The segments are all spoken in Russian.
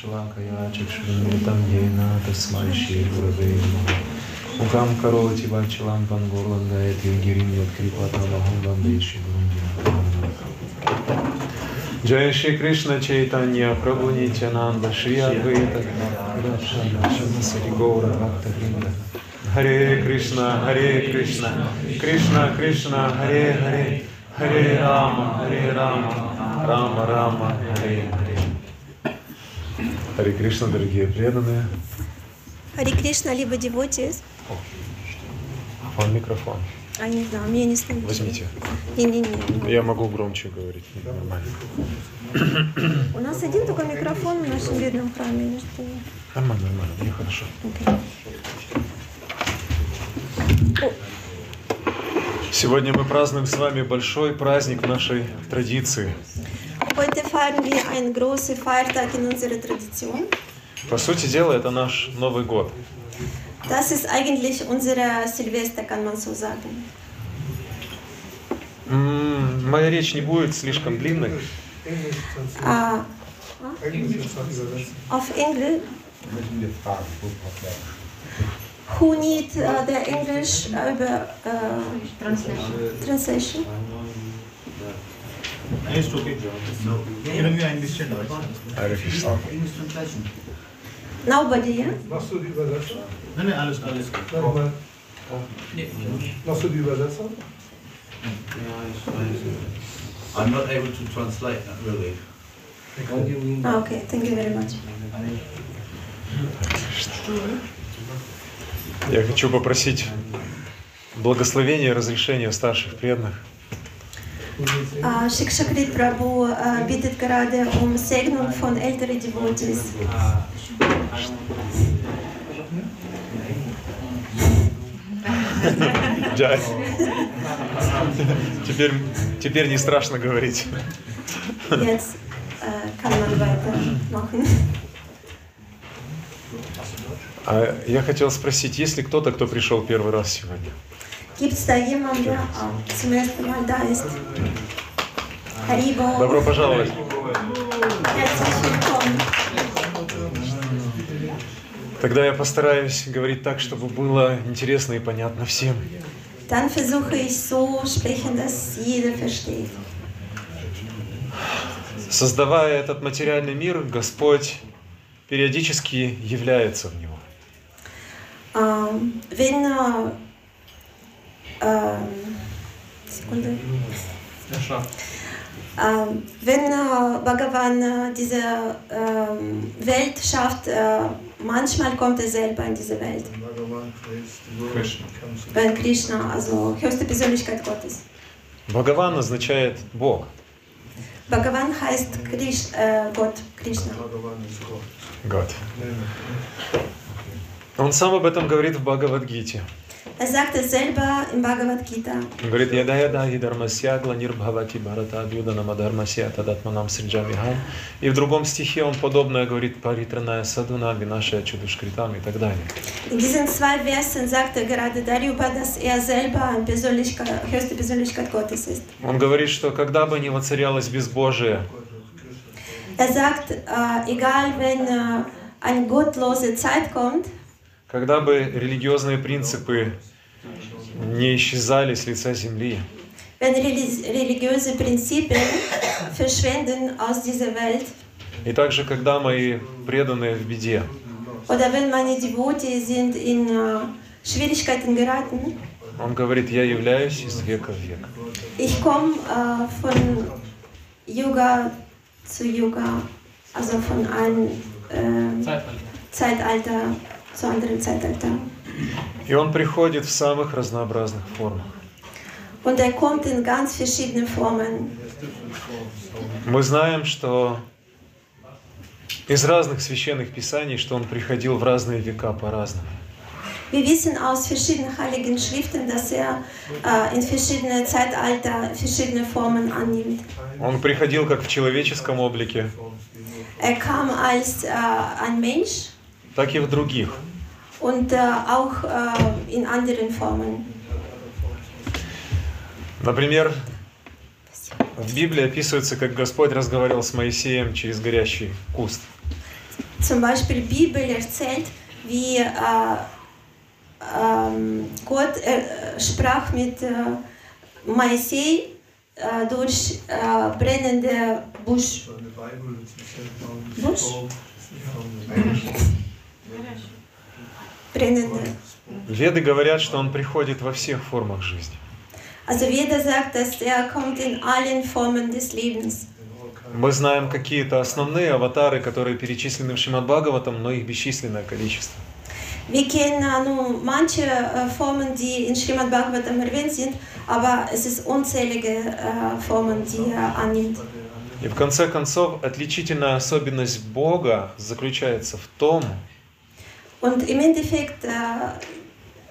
Шалакая Чакшурмитам Ена Тасмай Шри Гураве Мукам Кароти Вачалам Пангурлам Гаяти Гирим Яткрипата Махам Ванде Шри Джай Шри Кришна Чайтанья Прабhu Нитянанда Шри Адвайта Сари Гаура Бхакта Вринда Харе Кришна, Харе Кришна, Кришна Кришна, Харе Харе, Харе Рама, Харе Рама, Рама Рама, Харе Харе. Харе Кришна, дорогие преданные. Хари Кришна, либо девотис. Вон микрофон. А не знаю, мне не слышно. Возьмите. Не-не-не. Я могу громче говорить. Нормально. У нас один только микрофон в нашем бедном храме. или что? Нормально, нормально. Мне хорошо. Сегодня мы празднуем с вами большой праздник нашей традиции. Feiern wir einen großen Feiertag in unserer Tradition. По сути дела, это наш Новый год. Das ist eigentlich unsere Silvester, kann man so sagen. М, Моя речь не будет слишком длинной. Ah, auf Englisch. Who need uh, the English über uh, translation? It's okay. Even we understand also. Харе Кришна. Nobody, yeah? Machst du die Übersetzung? Nein, nein, alles, alles. Machst du die Übersetzung? I'm not able to translate that really. Ah, okay, thank you very much. Я хочу попросить благословения и разрешения старших преданных. Uh, Prabhu uh, bittet gerade um Segnung von älteren Devotees. Джай. Теперь, теперь не страшно говорить. Jetzt uh, kann man weitermachen. А я хотел спросить, есть ли кто-то, кто пришел первый раз сегодня? Добро пожаловать. Тогда я постараюсь говорить так, чтобы было интересно и понятно всем. Dann versuche ich so sprechen, dass jeder versteht. Создавая этот материальный мир, Господь периодически является в него. Ähm, wenn, äh, ähm, Sekunde. Ähm, wenn äh, Bhagavan äh, diese ähm, Welt schafft, äh, manchmal kommt er selber in diese Welt. Wenn Krishna, also höchste Persönlichkeit Gottes. Бхагаван означает Бог. Bhagavan heißt Krish, äh, Gott, Krishna. Год. Он сам об этом говорит в Бхагавадгите. Er sagt es selber im Bhagavad Gita. Он говорит, яда яда и дармасья гланир бхавати барата абьюдана мадармасья тадатманам сриджамихам. И в другом стихе он подобное говорит паритраная садуна винашая чудушкритам и так далее. In diesen zwei Versen sagt er gerade darüber, dass er selber Persönlichkeit, höchste Persönlichkeit Gottes ist. Он говорит, что когда бы ни воцарялось безбожие, Er sagt, äh, egal wenn äh, eine gottlose Zeit kommt, когда бы религиозные принципы не исчезали с лица земли, wenn reli- religiöse Prinzipien verschwinden aus dieser Welt, и также когда мои преданные в беде, oder wenn meine Devotees sind in äh, Schwierigkeiten geraten, он говорит, я являюсь из века в век. ich komme äh, von Yoga zu Yoga, also von einem äh, Zeitalter Zeitalter. И он приходит в самых разнообразных формах. Und er kommt in ganz verschiedenen Formen. Мы знаем, что из разных священных писаний, что он приходил в разные века по-разному. Wir wissen aus verschiedenen heiligen Schriften, dass er äh, in verschiedene Zeitalter verschiedene Formen annimmt. Он приходил как в человеческом облике, Er kam als äh, ein Mensch так и в других. Und äh, auch äh, in anderen Formen. Например, в Библии описывается, как Господь разговаривал с Моисеем через горящий куст. zum Beispiel Bibel erzählt, wie äh, ähm, Gott äh, sprach mit äh, Moisei äh, durch äh, brennende Busch. Von Веды говорят, что он приходит во всех формах жизни. Also jeder sagt, dass er kommt in allen Formen des Lebens. Мы знаем какие-то основные аватары, которые перечислены в Шримад Бхагаватам, но их бесчисленное количество. Wir kennen äh, nur manche äh, Formen, die in Srimad Bhagavatam erwähnt sind, aber es ist unzählige äh, Formen, die er annimmt. И в конце концов, отличительная особенность Бога заключается в том, Und im Endeffekt äh,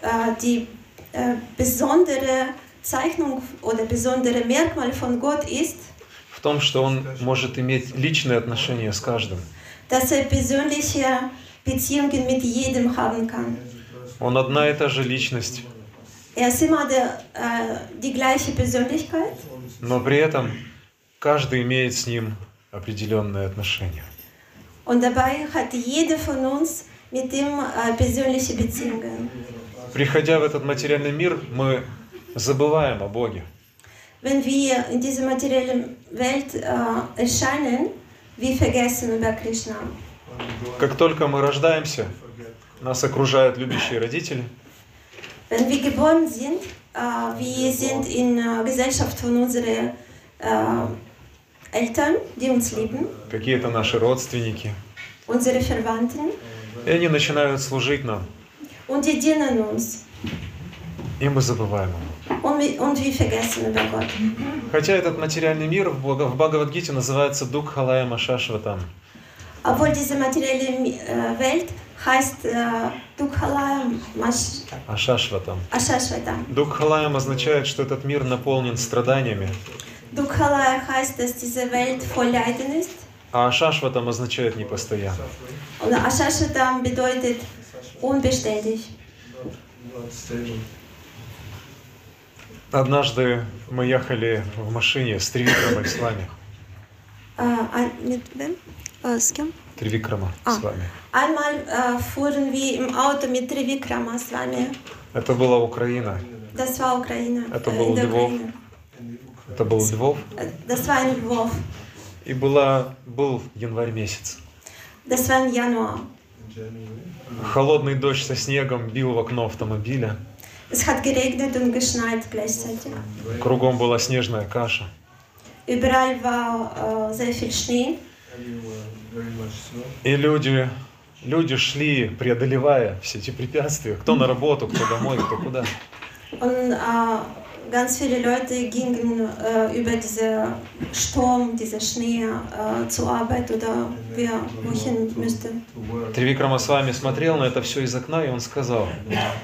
äh, die äh, besondere Zeichnung oder besondere Merkmal von Gott ist, в том, что Он может иметь личные отношения с каждым. dass er persönliche Beziehungen mit jedem haben kann. Он одна и та же личность, Er ist immer der, äh, die gleiche Persönlichkeit, но при этом каждый имеет с Ним определенные отношения. und dabei hat jeder von uns äh. Приходя в этот материальный мир, мы забываем о Боге. Wenn wir in dieser materiellen Welt äh, erscheinen, wir vergessen über Krishna. Как только мы рождаемся, нас окружают любящие родители, Wenn wir geboren sind, äh, wir sind in äh, Gesellschaft von unseren äh, Eltern, die uns lieben, какие-то наши родственники, unsere Verwandten, и они начинают служить нам, und die dienen uns. и мы забываем его. Und wir, und wir vergessen über Gott. Хотя этот материальный мир в в Бхагавадгите называется Дукхалая Машашватам. Obwohl diese materielle äh, Welt heißt äh, Ашашватам. Ashashvatam. Дукхалаям означает, что этот мир наполнен страданиями, Dukhala heißt, dass diese Welt voll Leiden ist. А Ашашватам означает непостоянно. Und Ashashvatam bedeutet unbeständig. Однажды мы ехали в машине с Тривикрамой с вами. Äh? Äh, с кем? Тривикрама А. с вами. Einmal äh, fuhren wir im Auto mit Trivikrama с вами. Это была Украина. Das war Ukraine. Это äh, был. Ukraine. Это был Львов. Äh, Das war in Lvov. И была, был январь месяц. Das war im Januar. Холодный дождь со снегом бил в окно автомобиля. Es hat geregnet und geschneit gleichzeitig. Кругом была снежная каша. Überall war äh, sehr viel Schnee. И люди, люди шли, преодолевая все эти препятствия. Кто на работу, кто домой, кто куда. Und äh, ganz viele Leute gingen äh, über diesen Sturm, diesen Schnee äh, zur Arbeit oder wer wohin müsste. Тривикрама с вами смотрел на это все из окна, и он сказал,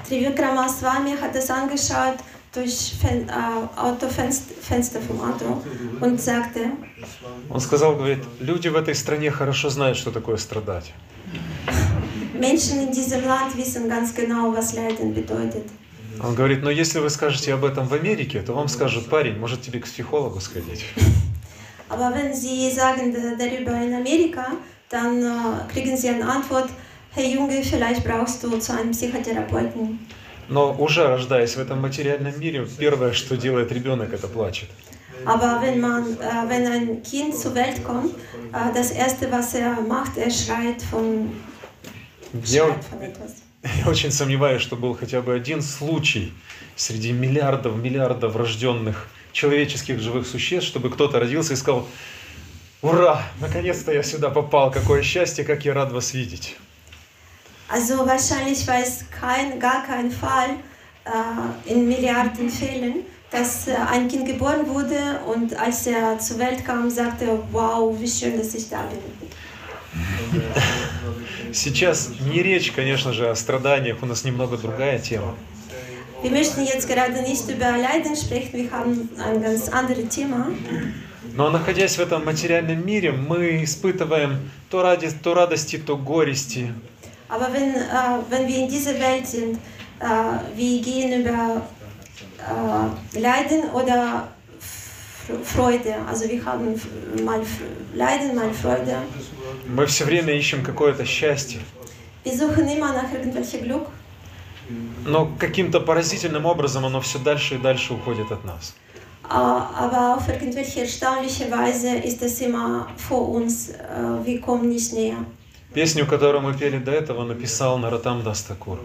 Trivikrama Swami hat es angeschaut durch Fen äh, Autofenster vom Auto und sagte, он сказал, говорит, люди в этой стране хорошо знают, что такое страдать. Menschen in diesem Land wissen ganz genau, was Leiden bedeutet. Он говорит, но если вы скажете об этом в Америке, то вам скажут, парень, может тебе к психологу сходить. Aber wenn Sie sagen da- darüber in Amerika, dann äh, kriegen Sie eine Antwort, hey Junge, vielleicht brauchst du zu einem Psychotherapeuten. Но уже рождаясь в этом материальном мире, первое, что делает ребенок, это плачет. Aber wenn, man, äh, wenn ein Kind zur Welt kommt, äh, das Erste, was er macht, er schreit von, schreit von etwas. я очень сомневаюсь, что был хотя бы один случай среди миллиардов, миллиардов рожденных человеческих живых существ, чтобы кто-то родился и сказал, ура, наконец-то я сюда попал, какое счастье, как я рад вас видеть. Also wahrscheinlich war es kein, gar kein Fall äh, in Milliarden Fällen, dass äh, ein Kind geboren wurde und als er zur Welt kam, sagte er, wow, wie schön, dass ich da bin. Сейчас не речь, конечно же, о страданиях, у нас немного другая тема. Wir möchten jetzt gerade nicht über Leiden sprechen, wir haben ein ganz anderes Thema. Но находясь в этом материальном мире, мы испытываем то, ради, то радости, то горести. Aber wenn, äh, wenn wir in dieser Welt sind, äh, wir gehen über äh, Leiden oder Fr- Freude. Also wir haben f- mal F- Leiden, mal Freude. Мы все время ищем какое-то счастье. Wir suchen immer nach irgendwelchem Glück, Но каким-то поразительным образом оно все дальше и дальше уходит от нас. Ah, aber auf irgendwelche erstaunliche Weise ist es immer vor uns. äh, Wir kommen nicht näher. Песню, которую мы пели до этого, написал Наратам Дастакур.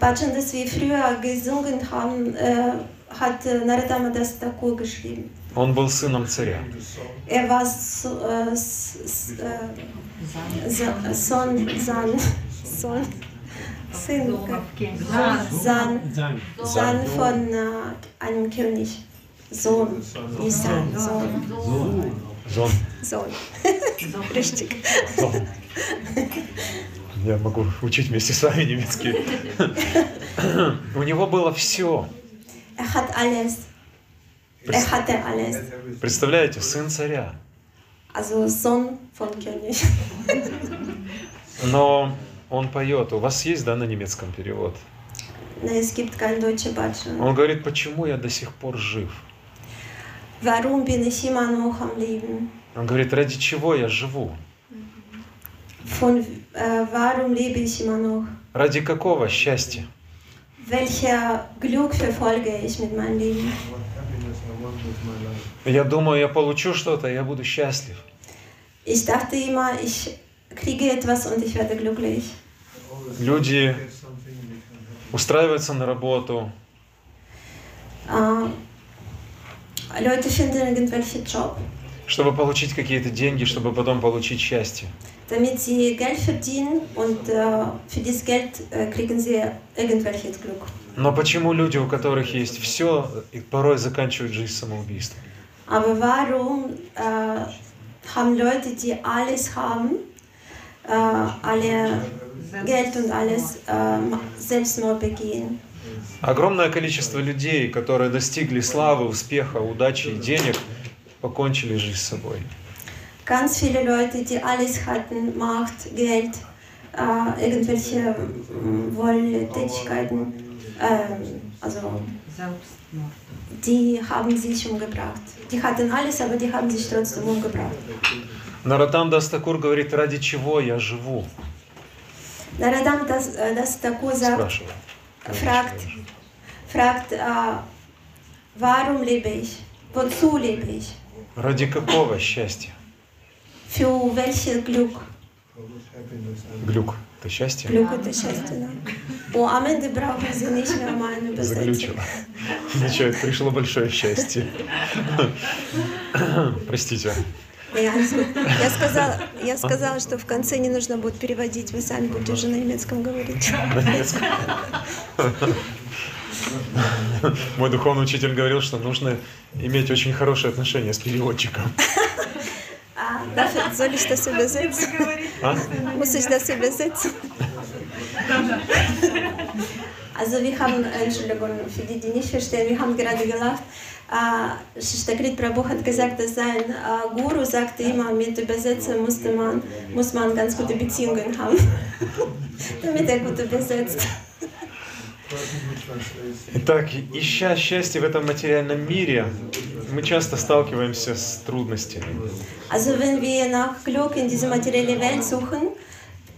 Bhajan, das wir früher gesungen haben, äh, hat äh, Narottam Das Thakur geschrieben. Он был сыном царя. Er war so, äh, s- s- äh, Sa- Sohn, San, Sohn, Sinn, San, San von äh, einem König. Sohn, nicht San, Sohn. Зон. Sohn. Richtig. Зон. Я могу учить вместе с вами немецкий. У него было все. Er. Er. Представляете, сын царя. Но он поет. У вас есть, да, на немецком перевод? Он говорит, почему я до сих пор жив? Он говорит, ради чего я живу? Von, äh, warum lebe ich immer noch? Ради какого счастья? Welcher Glück verfolge ich mit meinem Leben? Я думаю, я получу что-то, я буду счастлив. Ich dachte immer, ich kriege etwas und ich werde glücklich. Люди устраиваются на работу, Äh, Leute finden irgendwelche Job, чтобы получить какие-то деньги, чтобы потом получить счастье. Damit sie Geld verdienen und äh, für das Geld äh, kriegen sie irgendwelches Glück. Но почему люди, у которых есть все, порой заканчивают жизнь самоубийством? Aber warum äh, haben Leute, die alles haben, äh, alle Geld und alles, äh, Selbstmord begehen? Огромное количество людей, которые достигли славы, успеха, удачи и денег, покончили жизнь с собой. Ganz viele Leute, die alles hatten, Macht, Geld, äh, irgendwelche mm, Wohltätigkeiten, ähm, also die haben sich umgebracht. Die hatten alles, aber die haben sich trotzdem umgebracht. Наратам Дастакур говорит, ради чего я живу? Нарадам das, äh, das Taku sagt, Спрашивает. fragt, fragt äh, warum lebe ich? Wozu lebe ich? Ради какого счастья? Für welches Glück? Глюк. Это счастье? Glück это счастье, да. О, am Ende brauchen sie nicht mehr meine Übersetzung. Заглючило. Ничего, пришло большое счастье. Простите. Gut. Я сказала, я сказала, что в конце не нужно будет переводить, вы сами будете уже на немецком говорить. На немецком. Мой духовный учитель говорил, что нужно иметь очень хорошие отношения с переводчиком. Dafür soll ich das übersetzen? А? Muss ich das übersetzen? Also wir haben, Entschuldigung, für die, die nicht verstehen, wir haben gerade gelacht. Äh, Stakrit Prabhu hat gesagt, dass sein äh, Guru sagte immer, mit Übersetzen musste man, muss man ganz gute Beziehungen haben, damit er gut übersetzt. Итак, ища счастье в этом материальном мире, мы часто сталкиваемся с трудностями. Also wenn wir nach Glück in diese materielle Welt suchen,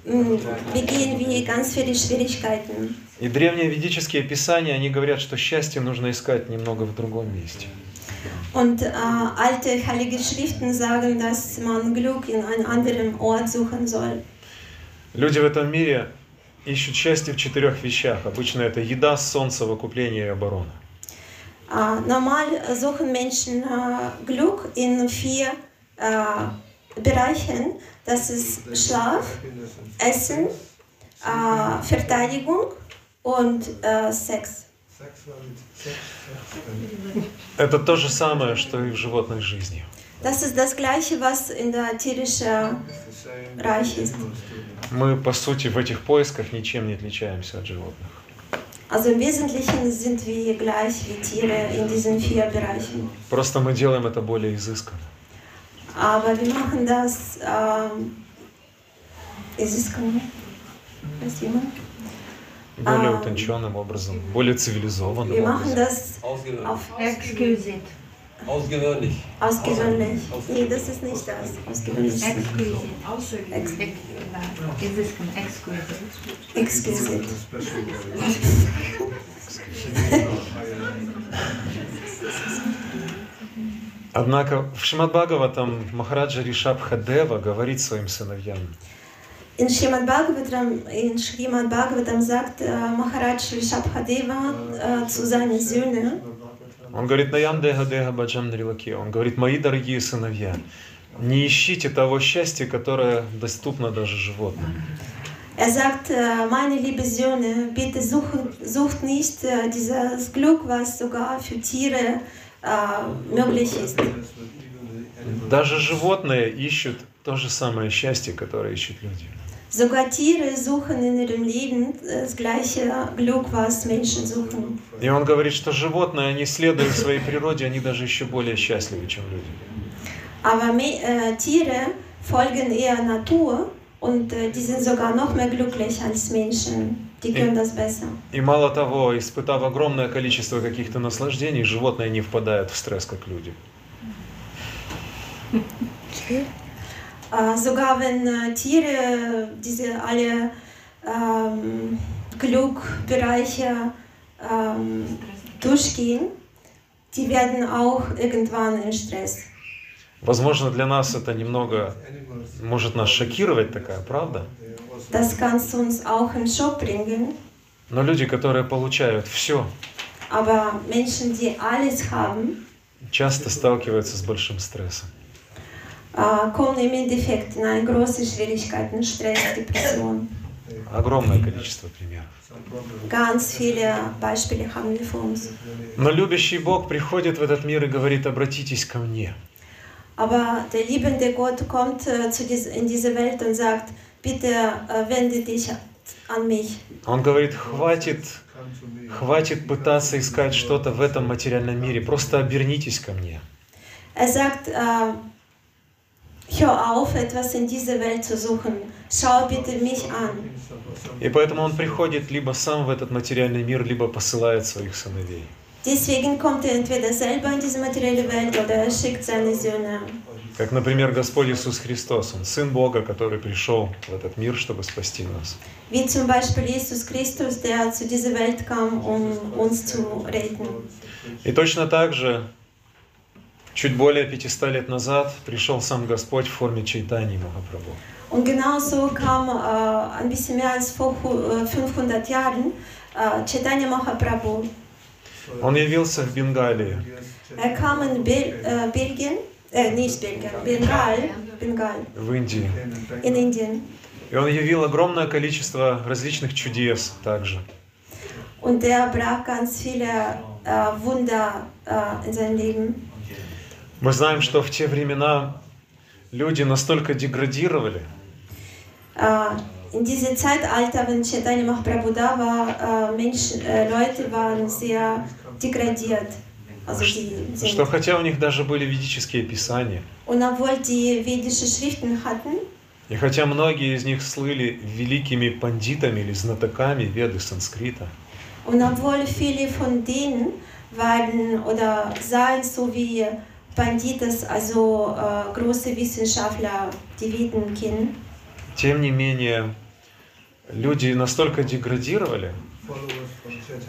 mh, begehen wir ganz viele Schwierigkeiten. И древние ведические писания, они говорят, что счастье нужно искать немного в другом месте. Und äh, alte heilige Schriften sagen, dass man Glück in einem anderen Ort suchen soll. Люди в этом мире ищут счастье в четырех вещах. Обычно это еда, сон, совокупление и оборона. Äh, normal suchen Menschen äh, Glück in vier äh, Bereichen. Das ist Schlaf, Essen, äh, Verteidigung und äh, Sex. Это то же самое, что и в животной жизни. Das ist das Gleiche, was in der tierischen it's the same Reich ist. animals too. Мы, по сути, в этих поисках ничем не отличаемся от животных. Also im Wesentlichen sind wir gleich wie Tiere in diesen vier Bereichen. Просто мы делаем это более изысканно. Aber wir machen das, ähm, изысканно. Weiß jemand? Более А. утонченным образом, более цивилизованным Wir machen образом. das Ausgedacht. auf Exquisite. Ausgewöhnlich. Ausgewöhnlich. Nee, das ist nicht das. Ausgewöhnlich. ist Exquisite. Ex- Ex- Exquisite. Exquisite. Exquisit. Однако в Шримад Бхагаватам Махараджа Ришаб Хадева говорит своим сыновьям, In Srimad Bhagavatam, in Srimad Bhagavatam sagt äh, Maharaj Rishabhadeva äh, zu seinen Söhnen, он говорит, Деха Баджам Нрилаки, он говорит, мои дорогие сыновья, не ищите того счастья, которое доступно даже животным. er sagt, äh, meine liebe Söhne, bitte suchen, sucht nicht äh, dieses Glück, was sogar für Tiere äh, möglich ist. Даже животные ищут то же самое счастье, которое ищут люди. Sogar Tiere suchen in ihrem Leben das gleiche Glück, was Menschen suchen. И он говорит, что животные, они следуют своей природе, они даже еще более счастливы, чем люди. Aber äh, Tiere folgen eher Natur und äh, die sind sogar noch mehr glücklich als Menschen. Die können das besser. И мало того, испытав огромное количество каких-то наслаждений, животные не впадают в стресс, как люди. Äh, sogar wenn äh, Tiere diese alle ähm, Glückbereiche ähm, durchgehen, die werden auch irgendwann in Stress. Возможно, для нас это немного может нас шокировать такая правда. Das kann uns auch in Schock bringen. Но люди, которые получают все, Aber Menschen, die alles haben, часто сталкиваются с большим стрессом. Äh, Endeffekt in eine große Schwierigkeiten, Stress, Depression. Огромное количество примеров. Ganz viele Beispiele haben wir uns. Но любящий Бог приходит в этот мир и говорит, обратитесь ко мне. Aber der liebende Gott kommt äh, zu dies, in diese Welt und sagt, bitte äh, wende dich an mich. Он говорит, хватит, хватит пытаться искать что-то в этом материальном мире, просто обернитесь ко мне. Er sagt, äh, hör auf, etwas in dieser Welt zu suchen. Schau bitte mich an. И поэтому он приходит либо сам в этот материальный мир, либо посылает своих сыновей. Deswegen kommt er entweder selber in diese materielle Welt oder er schickt seine Söhne. Как, например, Господь Иисус Христос, Он Сын Бога, который пришел в этот мир, чтобы спасти нас. Wie zum Beispiel Jesus Christus, der zu dieser Welt kam, um uns zu retten. И точно так же, чуть более 500 лет назад, пришел сам Господь в форме Чайтани Махапрабху. Und genauso kam äh, ein bisschen mehr als vor hu- äh, 500 Jahren äh, Chaitanya Mahaprabhu. Он явился в Бенгалии. Er kam in Bel äh, Belgien, äh, nicht Belgien, Bengal, Bengal, в Индии. in Indien. И он явил огромное количество различных чудес также. Und er brach ganz viele äh, Wunder äh, in sein Leben. Мы знаем, что в те времена люди настолько деградировали, Äh, in diesem Zeitalter, wenn Chaitanya Mahaprabhu da war, äh, Menschen, äh, Leute waren sehr degradiert. Also die sind. что хотя у них даже были ведические писания, Und obwohl die vedische Schriften hatten, и хотя многие из них слыли великими пандитами или знатоками веды санскрита, und obwohl viele von denen waren oder seien so wie Panditas, also äh, große Wissenschaftler, die kennen, тем не менее люди настолько деградировали,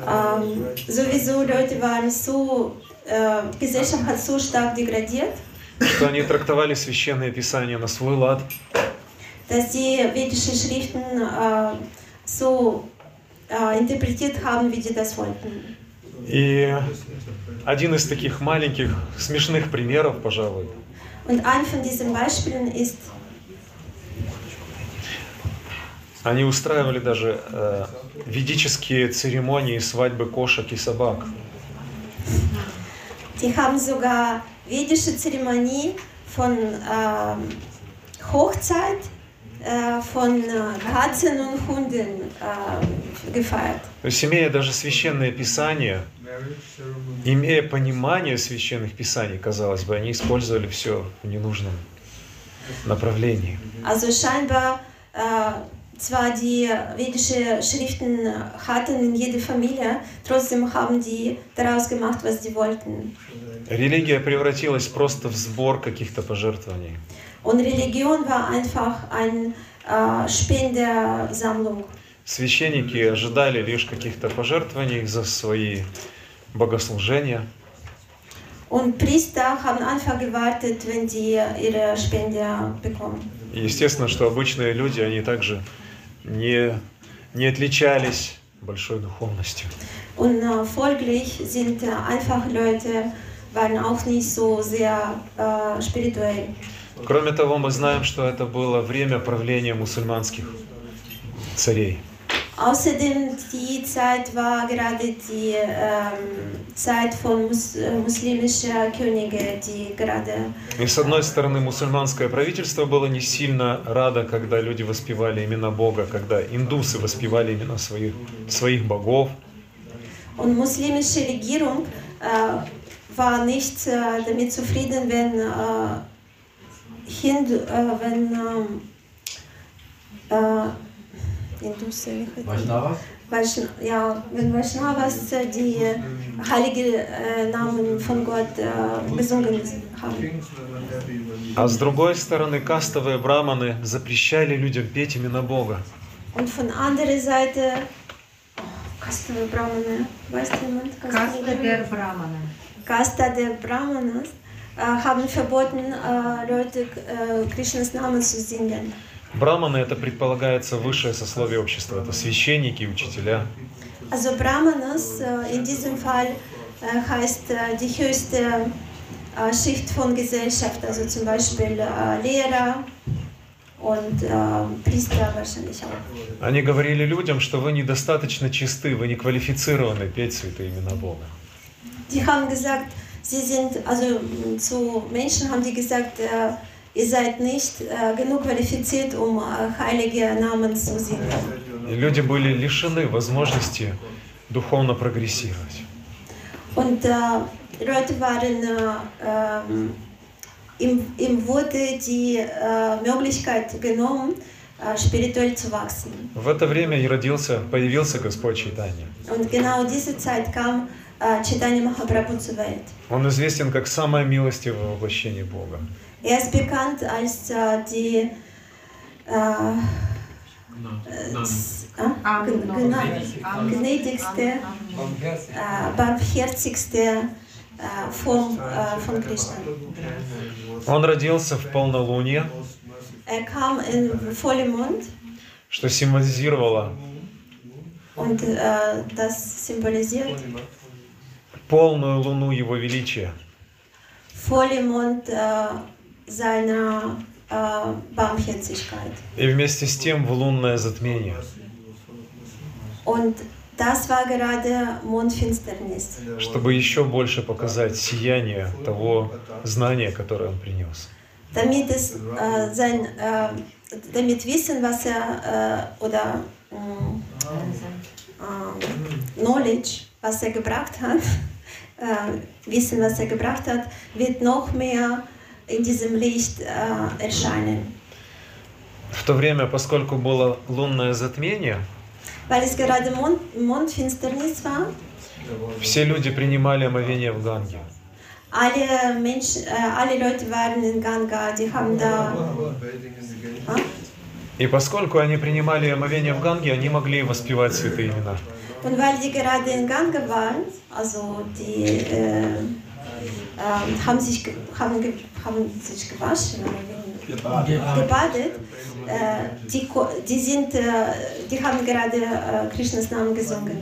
ähm, sowieso Leute waren so, äh, die Gesellschaft hat so stark degradiert, что они трактовали священные писания на свой лад, dass die vedischen Schriften äh, so äh, interpretiert haben, wie die das wollten. И один из таких маленьких смешных примеров, пожалуй, Und ein von diesen Beispielen ist, они устраивали даже э, ведические церемонии свадьбы кошек и собак. die haben sogar vedische Zeremonie von ähm, Hochzeit äh, von Katzen und Hunden gefeiert. Имея даже священное писание, имея понимание священных писаний, казалось бы, они использовали все в ненужном направлении. Also scheinbar äh, zwar die vedische Schriften hatten in jeder Familie, trotzdem haben die daraus gemacht, was sie wollten. Религия превратилась просто в сбор каких-то пожертвований. Und Religion war einfach eine äh, Spendersammlung. Священники ожидали лишь каких-то пожертвований за свои богослужения. Und Priester haben einfach gewartet, wenn sie ihre Spende bekommen. Естественно, что обычные люди, они также не, не отличались большой духовностью. Und äh, folglich sind äh, einfache Leute waren auch nicht so sehr äh, spirituell. Кроме того, мы знаем, что это было время правления мусульманских царей. Außerdem die Zeit war gerade die ähm, Zeit von mus muslimischer Könige, die gerade И с одной стороны, мусульманское правительство было не сильно радо, когда люди воспевали имена Бога, когда индусы воспевали имена своих, своих богов. und muslimische Regierung äh, war nicht äh, damit zufrieden, wenn äh, Hindu, äh, ähm, äh, Hindusse, wie heißt das? Vaishnavas? Vaishn ja, wenn Vaishnavas äh, die äh, heilige äh, Namen von Gott äh, gesungen haben. А с другой стороны, кастовые браманы запрещали людям петь имена Бога. Und von anderer Seite, oh, Brahmane, weißt du jemand? Каста der der Brahmana. Kasta der Brahmanas äh, haben verboten, äh, Leute äh, Krishnas Namen zu singen. Браманы это предполагается высшее сословие общества. Это священники учителя. Also Brahmanas äh, in diesem Fall äh, heißt äh, die höchste äh, Schicht von Gesellschaft, also zum Beispiel äh, Lehrer und äh, Priester wahrscheinlich auch. Они говорили людям, что вы недостаточно чисты, вы не квалифицированы петь святые имена Бога. Die haben gesagt, sie sind, also zu Menschen haben die gesagt, äh, ihr seid nicht äh, genug qualifiziert, um äh, heilige Namen zu singen. И люди были лишены возможности духовно прогрессировать. Und äh, Leute waren, äh, ähm, ihm, ihm wurde die äh, Möglichkeit genommen, äh, spirituell zu wachsen. В это время и родился, появился Господь Чайтанья. Und genau diese Zeit kam äh, Mahaprabhu zur Welt. Он известен как самое милостивое воплощение Бога. Er ist bekannt als äh, die äh, äh, ah, gnädigste, äh, barmherzigste äh, Form äh, von Krishna. Он родился в полнолуние, Er kam in Vollmond что символизировало und äh, das symbolisiert полную луну Его величия. Vollmond äh, seiner äh, Barmherzigkeit. И вместе с тем в лунное затмение, Und das war gerade Mondfinsternis. чтобы еще больше показать сияние того знания, которое он принес. damit es äh, sein, äh, damit wissen, was er äh, oder mh, äh, Knowledge, was er gebracht hat, äh, wissen, was er gebracht hat, wird noch mehr in diesem Licht äh, erscheinen. В то время, поскольку было лунное затмение, Weil es gerade Mond, Mondfinsternis war, все люди принимали омовение в Ганге. alle Menschen, äh, alle Leute waren in Ganga, die haben da. Ah? И поскольку они принимали омовение в Ганге, они могли воспевать святые имена. Und weil die gerade in Ganga waren, also die äh, ähm, haben, sich, haben, haben sich gewaschen wie- gebadet, äh, die, die, sind, äh, die haben gerade äh, Krishnas Namen gesungen.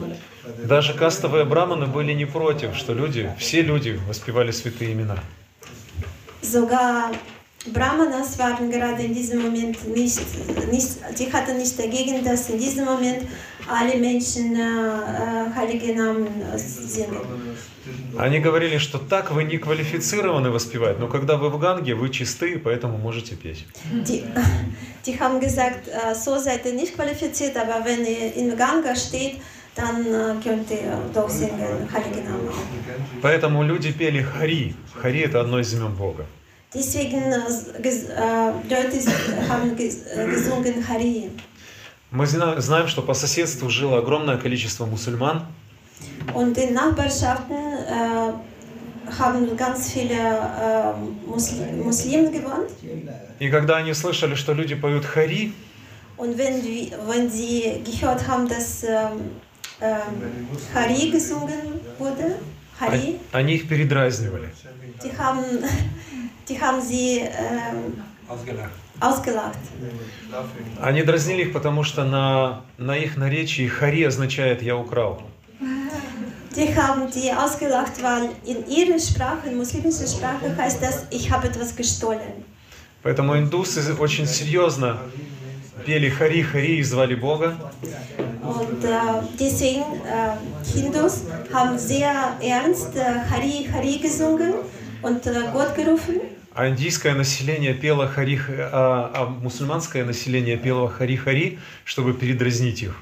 Даже кастовые браманы были не против, что люди, все люди воспевали святые имена. Sogar Brahmanas waren gerade in diesem Moment nicht, nicht die hatten nicht dagegen, dass in diesem Moment alle Menschen äh, äh, heilige Namen äh, singen. Они говорили, что так вы не квалифицированы воспевать, но когда вы в Ганге, вы чисты, поэтому можете петь. Die, die haben gesagt, äh, so seid ihr nicht qualifiziert, aber wenn ihr in Ganga steht, dann äh, könnt ihr doch singen, Heilige Namen. Поэтому люди пели Хари. Хари это одно из имен Бога. Deswegen äh, äh, Leute haben ges- äh, gesungen Hari. Мы зна- знаем, что по соседству жило огромное количество мусульман, Und in Nachbarschaften äh, haben ganz viele äh, Musli Muslime gewohnt. и когда они слышали, что люди поют хари, Und wenn, wenn sie gehört haben, dass ähm, ähm, Hari gesungen wurde, о- они их передразнивали. die haben, die haben sie ähm, ausgelacht. Они дразнили их, потому что на, на их наречии хари означает «я украл». Die haben die ausgelacht, weil in ihrer Sprache, in muslimischer Sprache heißt das, ich habe etwas gestohlen. Поэтому индусы очень серьезно пели хари-хари и звали Бога. Und äh, deswegen, äh, Hindus haben sehr ernst äh, Hari Hari gesungen und äh, Gott gerufen. А индийское население пело хари, а, а мусульманское население пело хари-хари, чтобы передразнить их.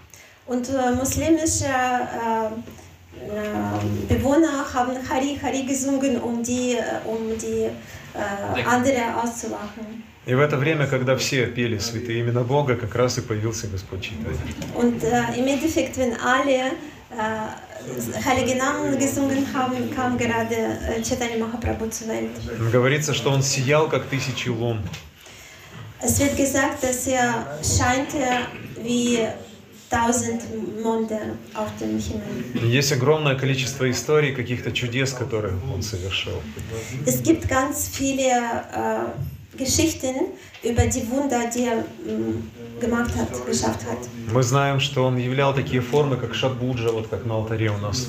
Und äh, muslimische äh, äh, Bewohner haben Hari Hari gesungen, um die, äh, um die äh, andere auszulachen. И в это время, когда все пели святые имена Бога, как раз и появился Господь Чайтанья. Und äh, im Endeffekt, wenn alle äh, äh. Говорится, что он сиял, как тысячи лун. Es wird gesagt, dass er scheinte wie tausend Monde auf dem Himmel. И Есть огромное количество историй, каких-то чудес, которые он совершил. Es gibt ganz viele äh, Geschichten über die Wunder, die er mm, gemacht hat, geschafft hat. Мы знаем, что он являл такие формы, как шатбуджа, вот как на алтаре у нас.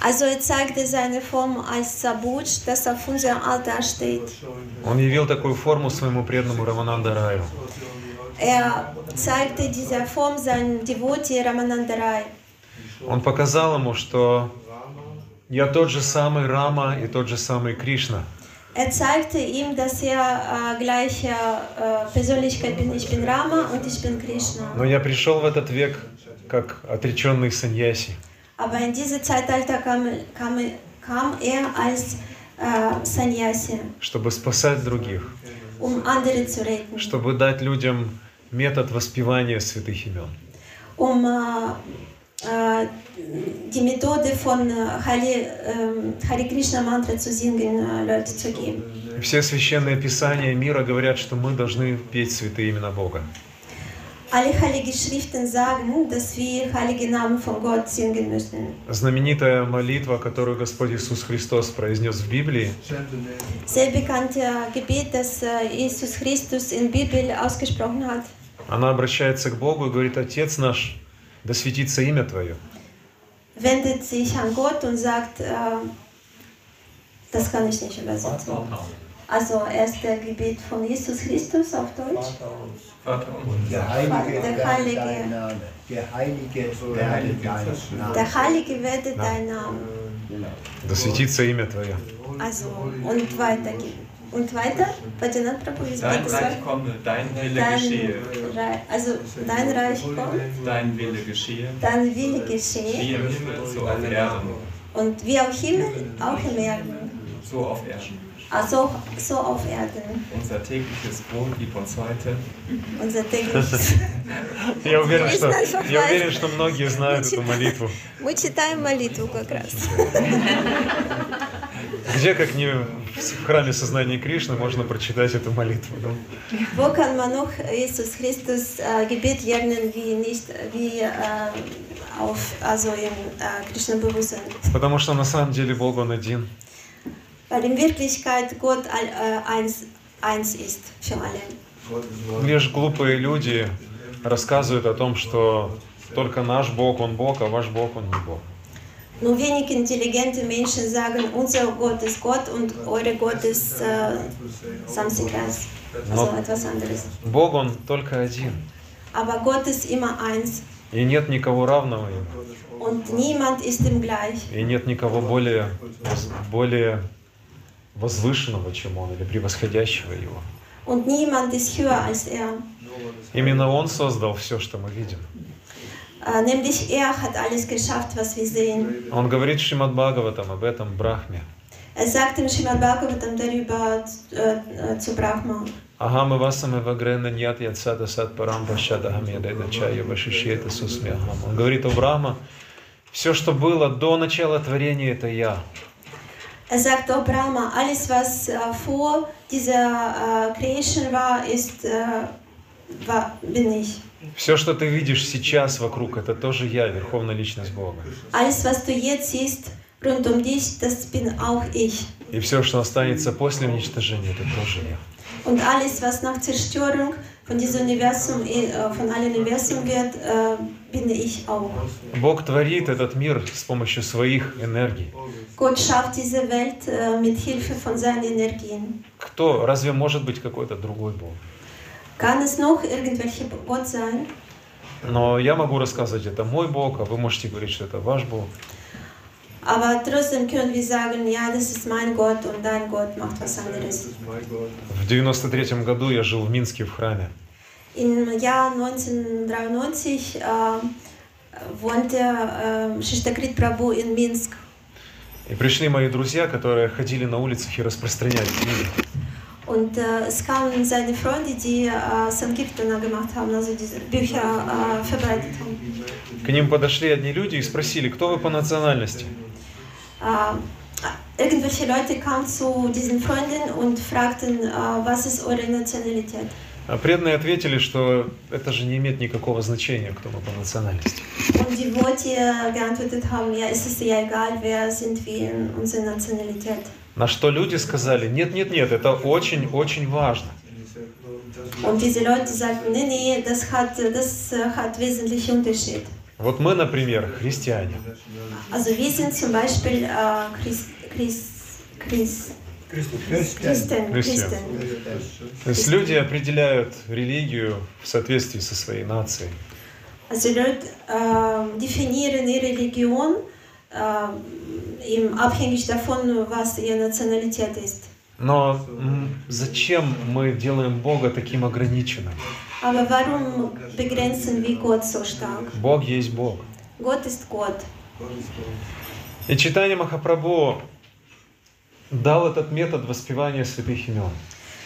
Also er zeigte seine Form als Sabuj, das auf unserem Altar steht. Он явил такую форму своему преданному Рамананда Раю. Er zeigte diese Form seinem Devotee Ramanandarai. Он показал ему, что я тот же самый Рама и тот же самый Кришна. Er zeigte ihm, dass er äh, gleiche äh, Persönlichkeit bin. Ich bin Rama und ich bin Krishna. Но я пришел в этот век как отреченный саньяси, Aber in diesem Zeitalter kam, kam, kam er als äh, Sannyasi, чтобы спасать других, um andere zu retten, чтобы дать людям метод воспевания святых имен. um äh, äh, die Methode von äh, Hare, äh, Hare Krishna Mantra zu singen, äh, Leute zu geben. Все священные писания мира говорят, что мы должны петь святые имена Бога. Alle heilige Schriften sagen, dass wir heilige Namen von Gott singen müssen. Знаменитая молитва, которую Господь Иисус Христос произнес в Библии, Sehr bekannte Gebet, das äh, Jesus Christus in der Bibel ausgesprochen hat. она обращается к Богу и говорит, Отец наш, да светится имя Твое. wendet sich an Gott und sagt, äh, das kann ich nicht übersetzen. Also erste Gebet von Jesus Christus auf Deutsch. Geheilige Der werde Heilige. dein Name. Geheilige werde dein Name. Der Heilige werde dein Name. Да светится имя Твое. Also und weiter geht. Und weiter? Bhajanat Prabhu, wie Dein geht es Reich weiter? komme, dein Wille Dein geschehe. Reich, also dein Reich kommt, Dein Wille geschehe. dein Wille Wie geschehe im Himmel, so auf Erden. und wie auf Himmel, auch im Erden. So auf Erden. Also so auf Erden. Unser tägliches Brot gib uns heute. Unser tägliches. Я уверен, что, Есть наша я фраза. уверен, что многие знают эту молитву. Мы читаем молитву как раз. Где, как не в храме сознания Кришны, можно прочитать эту молитву? да? Wo kann man noch Jesus Christus äh, Gebet lernen, wie nicht wie äh, auf also im äh, Krishna Bewusstsein? Потому что на самом деле Бог Он один. Weil in Wirklichkeit Gott all, äh, eins, eins ist für alle. Лишь глупые люди рассказывают о том, что только наш Бог, Он Бог, а ваш Бог, Он не Бог. Nur wenig intelligente Menschen sagen, unser Gott ist Gott und eure Gott ist äh, something else, also etwas anderes. Бог Он только один. Aber Gott ist immer eins И нет никого равного Ему. und niemand ist ihm gleich. И нет никого более, более возвышенного, чем Он, или превосходящего Его. Und niemand ist höher als er. Именно Он создал все, что мы видим. Äh, nämlich er hat alles geschafft, was wir sehen. Он говорит Шримад Бхагаватам об этом Брахме. Er sagt im Srimad Bhagavatam darüber äh, äh, zu Brahma. Агам васам вагрена нят ятсада сад парам пашада хамеда чая вашишета сусмягам. Он говорит о Брахма, все, что было до начала творения, это я. Er sagt, oh Brahma, alles was äh, vor dieser äh, Creation war, ist, äh, war, bin ich. Все, что ты видишь сейчас вокруг, это тоже я, Верховная Личность Бога. Alles, was du jetzt siehst rund um dich, das bin auch ich. И все, что останется после уничтожения, это тоже я. Und alles, was nach Zerstörung von diesem Universum, äh, von allen Universum wird, äh, bin ich auch. Бог творит этот мир с помощью своих энергий. Gott schafft diese Welt äh, mit Hilfe von seinen Energien. Кто? Разве может быть какой-то другой Бог? Kann es noch irgendwelche Gott sein? Но я могу рассказывать, это мой Бог, а вы можете говорить, что это ваш Бог. Aber trotzdem können wir sagen, ja, das ist mein Gott und dein Gott macht was anderes. В 93 году я жил в Минске в храме. Im Jahr 1993 äh, wohnte äh, Shishtakrit Prabhu in Minsk. И пришли мои друзья, которые ходили на улицах и распространяли книги. Und äh, es kamen seine Freunde, die äh, Sankirtana gemacht haben, also diese Bücher äh, verbreitet haben. К ним подошли одни люди и спросили, кто вы по национальности? Äh, irgendwelche Leute kamen zu diesen Freunden und fragten, äh, was ist eure Nationalität? А преданные ответили, что это же не имеет никакого значения, кто мы по национальности. Und die Worte geantwortet haben, ja, es ist ja egal, wer sind wir in unserer Nationalität. На что люди сказали, нет, нет, нет, это очень-очень важно. Und diese Leute sagten, nee, nee, das hat, das äh, hat wesentlichen Unterschied. Вот мы, например, христиане. Also wir sind zum Beispiel äh, Christ. То есть люди определяют религию в соответствии со своей нацией. Also Leute äh, definieren ihre Religion äh, im abhängig davon, was ihre Nationalität ist. Но зачем мы делаем Бога таким ограниченным? Aber warum begrenzen wir Gott so stark? Бог есть Бог. Gott ist Gott. И читание Махапрабху дал этот метод воспевания святых имен.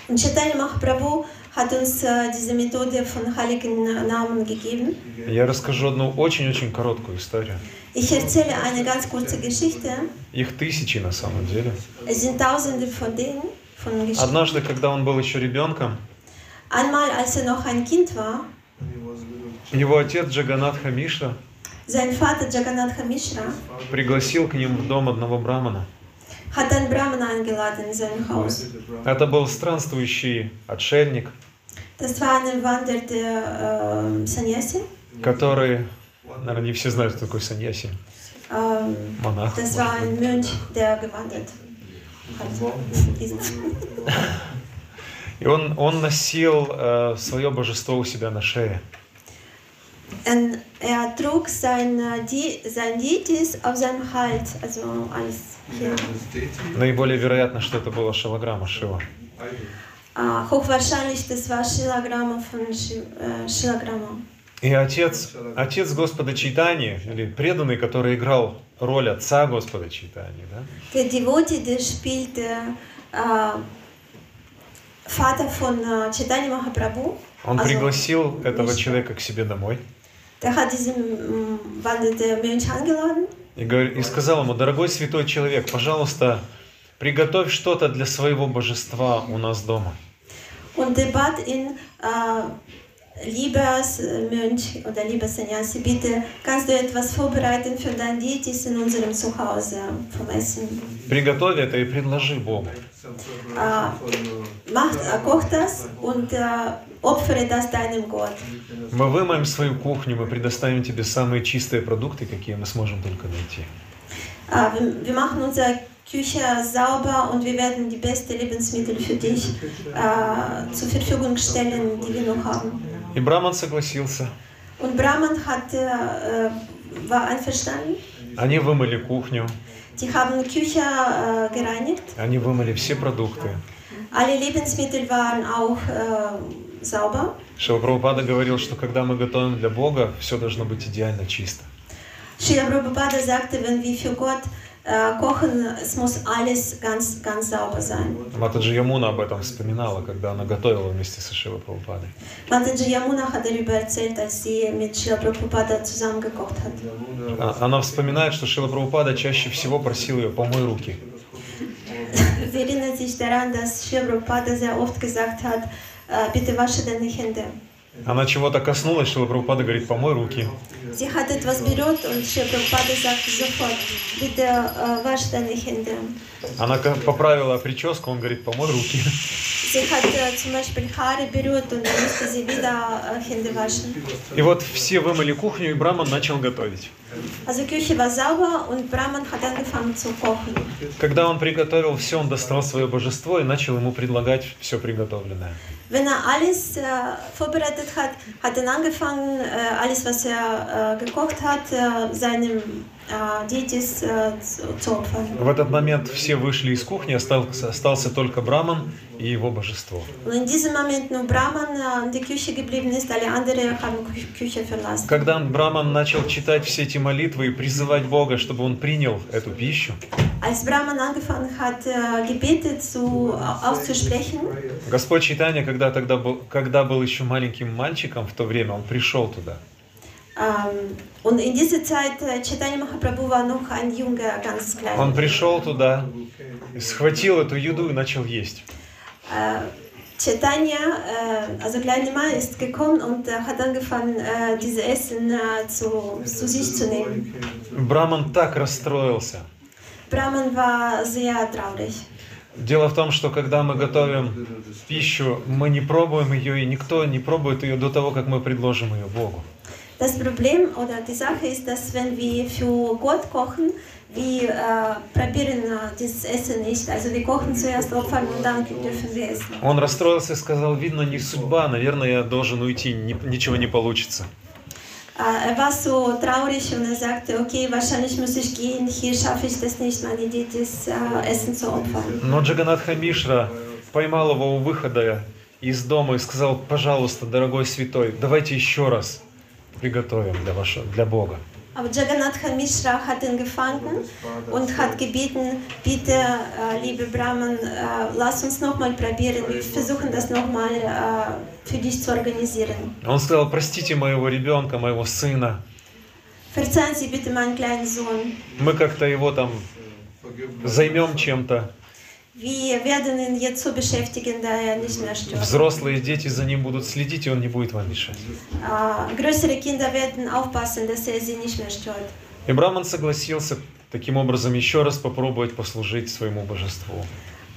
Chaitanya Mahaprabhu hat uns äh, diese Methode von heiligen Namen gegeben. Я расскажу одну очень-очень короткую историю. Ich erzähle eine ganz kurze Geschichte. Их тысячи на самом деле. Es sind tausende von denen, von Geschichten. Однажды, когда он был еще ребенком, Einmal, als er noch ein Kind war, его отец Джаганатха Мишра sein Vater пригласил к ним в дом одного брамана. Это был странствующий отшельник, Sannyasi. который, наверное, не все знают, кто такой саньяси, Ähm, монах. И он, он носил э, свое божество у себя на шее. Und er trug sein, äh, sein Deities auf seinem Hals, also alles hier. Наиболее вероятно, что это была шалаграма Шива. Äh, hochwahrscheinlich, das war Shilagramma von äh, Shilagramma. И отец, отец Господа Чайтани, или преданный, который играл роль отца Господа Чайтани, да, Der Devotee, der spielte äh, Vater von äh, Chaitanya Mahaprabhu. он пригласил этого человека к себе домой Der hat diesen ähm, wandernden Mönch eingeladen и, говор- и сказал ему, дорогой святой человек, пожалуйста, приготовь что-то для своего божества у нас дома. und der bat ihn, äh, lieber Mönch oder lieber Sannyasi, bitte kannst du etwas vorbereiten für dein Deities in unserem Zuhause vom Essen. Приготовь это и предложи Богу. Äh, mach, äh, koch das und äh, opfere das deinem Gott. Мы вымоем свою кухню, мы предоставим тебе самые чистые продукты, какие мы сможем только найти. Äh, wir, wir machen unsere Küche sauber und wir werden die besten Lebensmittel für dich äh, zur Verfügung stellen, die wir noch haben. И Браман согласился. Und Brahman hat, äh, war einverstanden. Они вымыли кухню, Die haben Küche äh, gereinigt. они вымыли все продукты. Alle Lebensmittel waren auch äh, sauber. Шилапрабхупада говорил, что когда мы готовим для Бога, все должно быть идеально чисто. Srila Prabhupada sagte, wenn wir für Gott äh, kochen, es muss alles ganz, ganz sauber sein. Матаджи Ямуна об этом вспоминала, когда она готовила вместе со Шивой Прабхупадой. Mataji Yamuna hat darüber erzählt, als sie mit Srila Prabhupada zusammen gekocht hat. А- Она вспоминает, что Шила Прабхупада чаще всего просил ее «помой руки». Sie erinnert sich daran, dass Srila Prabhupada sehr oft gesagt hat, äh, bitte wasche deine Hände. Она чего-то коснулась, Шила Прабхупада говорит «помой руки». Sie hat etwas berührt und Srila Prabhupada sagt sofort, bitte äh, wasch deine Hände. Она поправила прическу, он говорит «помой руки». Sie hat äh, zum Beispiel Haare berührt und dann musste sie wieder äh, Hände waschen. И вот все вымыли кухню, и Браман начал готовить. Also Küche war sauber und Brahman hat angefangen zu kochen. Когда он приготовил все, он достал свое божество и начал ему предлагать все приготовленное. Wenn er alles äh, vorbereitet hat, hat er angefangen, äh, alles, was er äh, gekocht hat, äh, seinem Deities äh, zu, zu opfern. В этот момент все вышли из кухни, остался, остался только Браман и его божество. In diesem Moment nur Brahman in der Küche geblieben ist, alle anderen haben Kü- Küche verlassen. Когда Браман начал читать все эти молитвы и призывать Бога, чтобы он принял эту пищу, Als Brahman angefangen hat, äh, Gebete zu, auszusprechen, Господь Читания, когда тогда был, когда был еще маленьким мальчиком в то время, он пришел туда. Ähm, und in dieser Zeit, äh, Chaitanya Mahaprabhu war noch ein Junge, ganz klein. Он пришел туда, схватил эту еду и начал есть. Äh, Chaitanya, äh, also kleine Mann, ist gekommen und äh, hat angefangen, äh, diese Essen äh, zu, zu sich zu nehmen. Браман так расстроился. Brahman war sehr traurig. Дело в том, что когда мы готовим пищу, мы не пробуем ее, и никто не пробует ее до того, как мы предложим ее Богу. Das Problem oder die Sache ist, dass wenn wir für Gott kochen, wir äh, probieren äh, dieses Essen nicht. Also wir kochen zuerst Opfern und dann dürfen wir essen. Он расстроился и сказал, видно, не судьба, наверное, я должен уйти, ни- ничего не получится. Äh, er war so traurig und er sagte, okay, wahrscheinlich muss ich gehen, hier schaffe ich das nicht, meine Deities äh, Essen zu opfern. Но Джаганатха Мишра поймал его у выхода из дома и сказал, пожалуйста, дорогой святой, давайте еще раз приготовим для, вашего, для Бога. Aber Jagannatha Mishra hat ihn gefangen und hat gebeten, bitte, äh, liebe Brahman, äh, lass uns nochmal probieren, wir versuchen das nochmal äh, für dich zu organisieren. Он сказал, простите моего ребенка, моего сына, Verzeihen Sie bitte meinen kleinen Sohn. мы как-то его там займем чем-то. Wir werden ihn jetzt so beschäftigen, da er nicht mehr stört. Взрослые дети за ним будут следить, и он не будет вам мешать. Äh, größere Kinder werden aufpassen, dass er sie nicht mehr stört. И Браман согласился таким образом еще раз попробовать послужить своему божеству.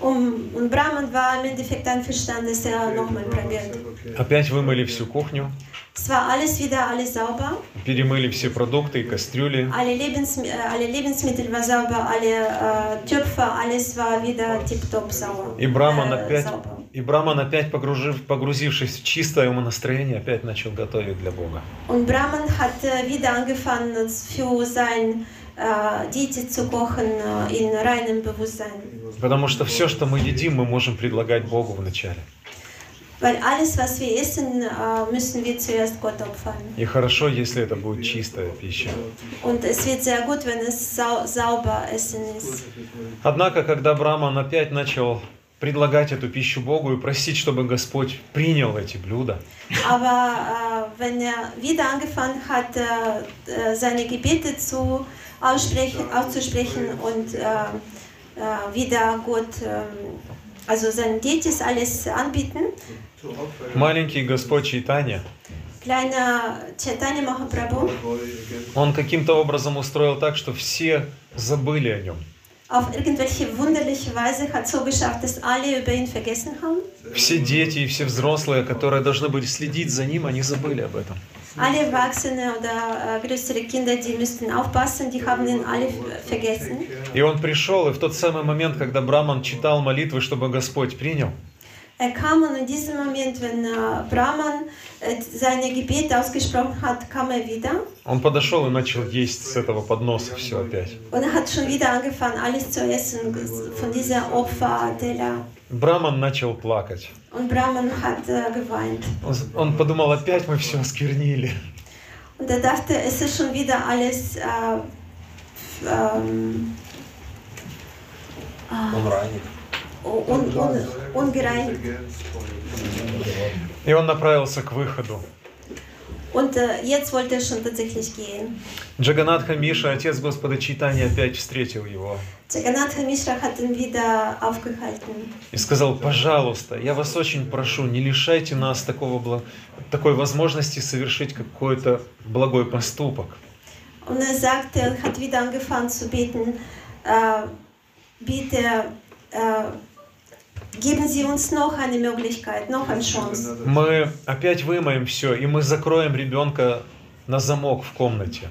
Um, und Brahman war im Endeffekt einverstanden, dass er nochmal probiert. Опять вымыли всю кухню, Es war alles wieder alles sauber. перемыли все продукты и кастрюли. Alle, Lebens äh, alle Lebensmittel war sauber, alle äh, Töpfe, alles war wieder tiptop sauber. И Браман Äh, опять, sauber. и Браман опять погружив, погрузившись в чистое ему настроение, опять начал готовить для Бога. Und Brahman hat äh, wieder angefangen, für sein äh, kochen äh, in reinem Bewusstsein. Потому что все, что мы едим, мы можем предлагать Богу вначале. Weil alles, was wir essen, äh, müssen wir zuerst Gott opfern. И хорошо, если это будет чистая пища. Und es wird sehr gut, wenn es sau sauber Essen ist. Однако, когда Браман опять начал предлагать эту пищу Богу и просить, чтобы Господь принял эти блюда, Aber äh, wenn er wieder angefangen hat, äh, äh, seine Gebete zu aussprechen, auszusprechen und äh, äh, wieder Gott, ähm, also seinen Deities alles anbieten, маленький Господь Чайтанья, он каким-то образом устроил так, что все забыли о нем. auf irgendwelche wunderliche Weise hat so geschafft, dass alle über ihn vergessen haben. Все дети и все взрослые, которые должны были следить за ним, они забыли об этом. Alle Erwachsene oder äh, größere Kinder, die müssten aufpassen, die haben ihn alle vergessen. И он пришел, и в тот самый момент, когда Браман читал молитвы, чтобы Господь принял, Er kam und in diesem Moment, wenn äh, Brahman äh, seine Gebete ausgesprochen hat, kam er wieder. он подошел и начал есть с этого подноса все опять. Und er hat schon wieder angefangen, alles zu essen von dieser Opferteller. Браман начал плакать. Und Brahman hat äh, geweint. Он, он подумал, опять мы все осквернили. Und er dachte, es ist schon wieder alles äh, f- ähm, Он ранит. un, un, ungereinigt. И он направился к выходу. Und jetzt wollte er schon tatsächlich gehen. Джаганатха Миша, отец Господа Чайтани, опять встретил его Jagannath Mishra hat ihn wieder aufgehalten. и сказал, пожалуйста, я вас очень прошу, не лишайте нас такого, такой возможности совершить какой-то благой поступок. Und er sagte, er hat wieder angefangen zu beten, äh, bitte äh, geben Sie uns noch eine Möglichkeit, noch eine Chance. Мы опять вымоем все, и мы закроем ребенка на замок в комнате.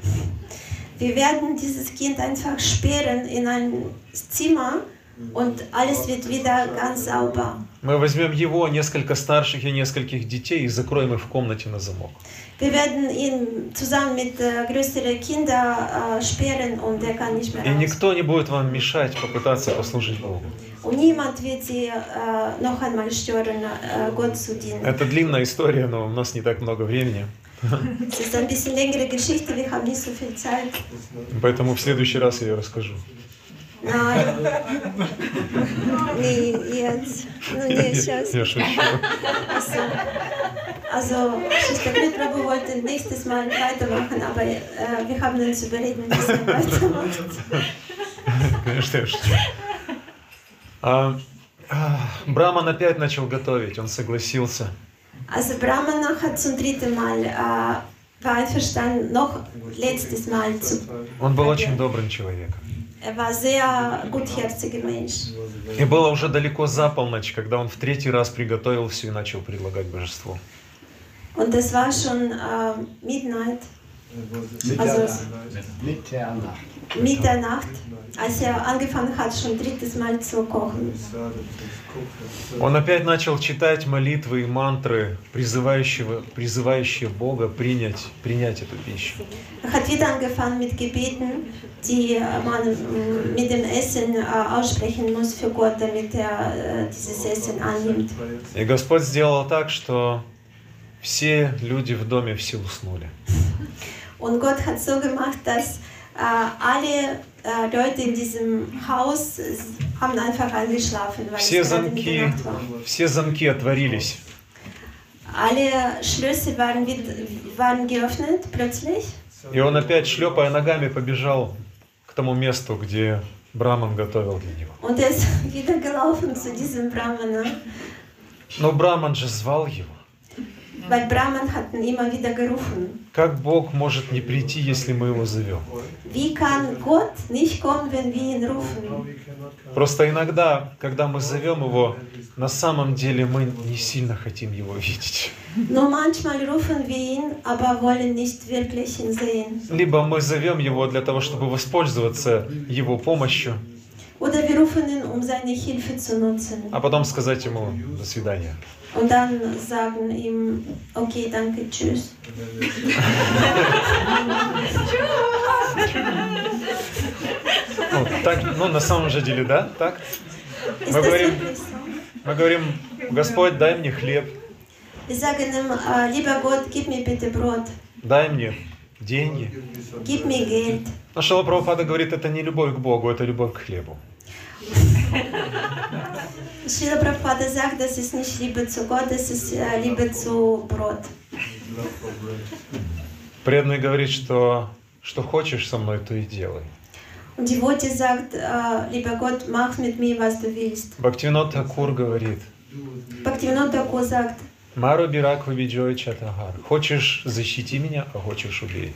Wir werden dieses Kind einfach sperren in ein Zimmer und alles wird wieder ganz sauber. Мы возьмем его, несколько старших и нескольких детей и закроем их в комнате на замок. Wir werden ihn zusammen mit äh, größeren Kindern äh, sperren und er kann nicht mehr И raus. никто не будет вам мешать попытаться послужить Богу. Und niemand wird sie äh, noch einmal stören, äh, Gott zu dienen. Это длинная история, но у нас не так много времени. Es ist ein bisschen längere Geschichte, wir haben nicht so viel Zeit. Поэтому в следующий раз я ее расскажу. Jetzt. Ну, не сейчас. Я шучу. Also, also Schwester Prabhu wollte nächstes Mal weitermachen, aber äh, wir haben uns überreden, dass er weitermacht. Конечно, я шучу. А, а, Браман опять начал готовить, он согласился. Also Brahmana hat zum dritten Mal äh, war einverstanden, noch letztes Mal zu. Он был очень добрым человеком. Er war sehr gutherziger Mensch. И было уже далеко за полночь, когда он в третий раз приготовил все и начал предлагать божеству. Und es war schon äh, Midnight, also Mitternacht. Mitternacht, als er angefangen hat, schon drittes Mal zu kochen. Он опять начал читать молитвы и мантры, призывающего, призывающие Бога принять, принять эту пищу. Er hat wieder angefangen mit Gebeten, die äh, man mm, mit dem Essen äh, aussprechen muss für Gott, damit er äh, dieses Essen annimmt. И Господь сделал так, что все люди в доме все уснули. Und Gott hat so gemacht, dass äh, alle äh, Leute in diesem Haus äh, haben einfach eingeschlafen, weil Все замки, все замки отворились. Alle Schlösser waren, waren geöffnet plötzlich. И он опять, шлепая ногами, побежал к тому месту, где Браман готовил для него. Und er ist wieder gelaufen zu diesem Brahmana, Но Браман же звал его. Weil Brahman hat immer wieder gerufen. Как Бог может не прийти, если мы его зовем? Wie kann Gott nicht kommen, wenn wir ihn rufen? Просто иногда, когда мы зовем его, на самом деле мы не сильно хотим его видеть. Nur manchmal rufen wir ihn, aber wollen nicht wirklich ihn sehen. Либо мы зовем его для того, чтобы воспользоваться его помощью, Oder wir rufen ihn, um seine Hilfe zu nutzen. а потом сказать ему «до свидания». Und dann sagen ihm, okay, danke, tschüss. Ну, так, ну, на самом же деле, да, так? Мы говорим, мы говорим, Господь, дай мне хлеб, Wir sagen ihm, lieber Gott, gib mir bitte Brot, дай мне деньги. gib mir Geld. Шила Прабхупада говорит, это не любовь к Богу, это любовь к хлебу. Srila Prabhupada sagt, das ist nicht Liebe zu Gott, das ist äh, Liebe zu Brot. Преданный говорит, что что хочешь со мной, то и делай. Worte sagt, äh, lieber Gott, mach mit mir, was du willst. Бхактивинод Такур говорит, Bhaktivinoda Thakur sagt, Мару Бирак Вабиджой Чатагар. Хочешь, защити меня, а хочешь, убей.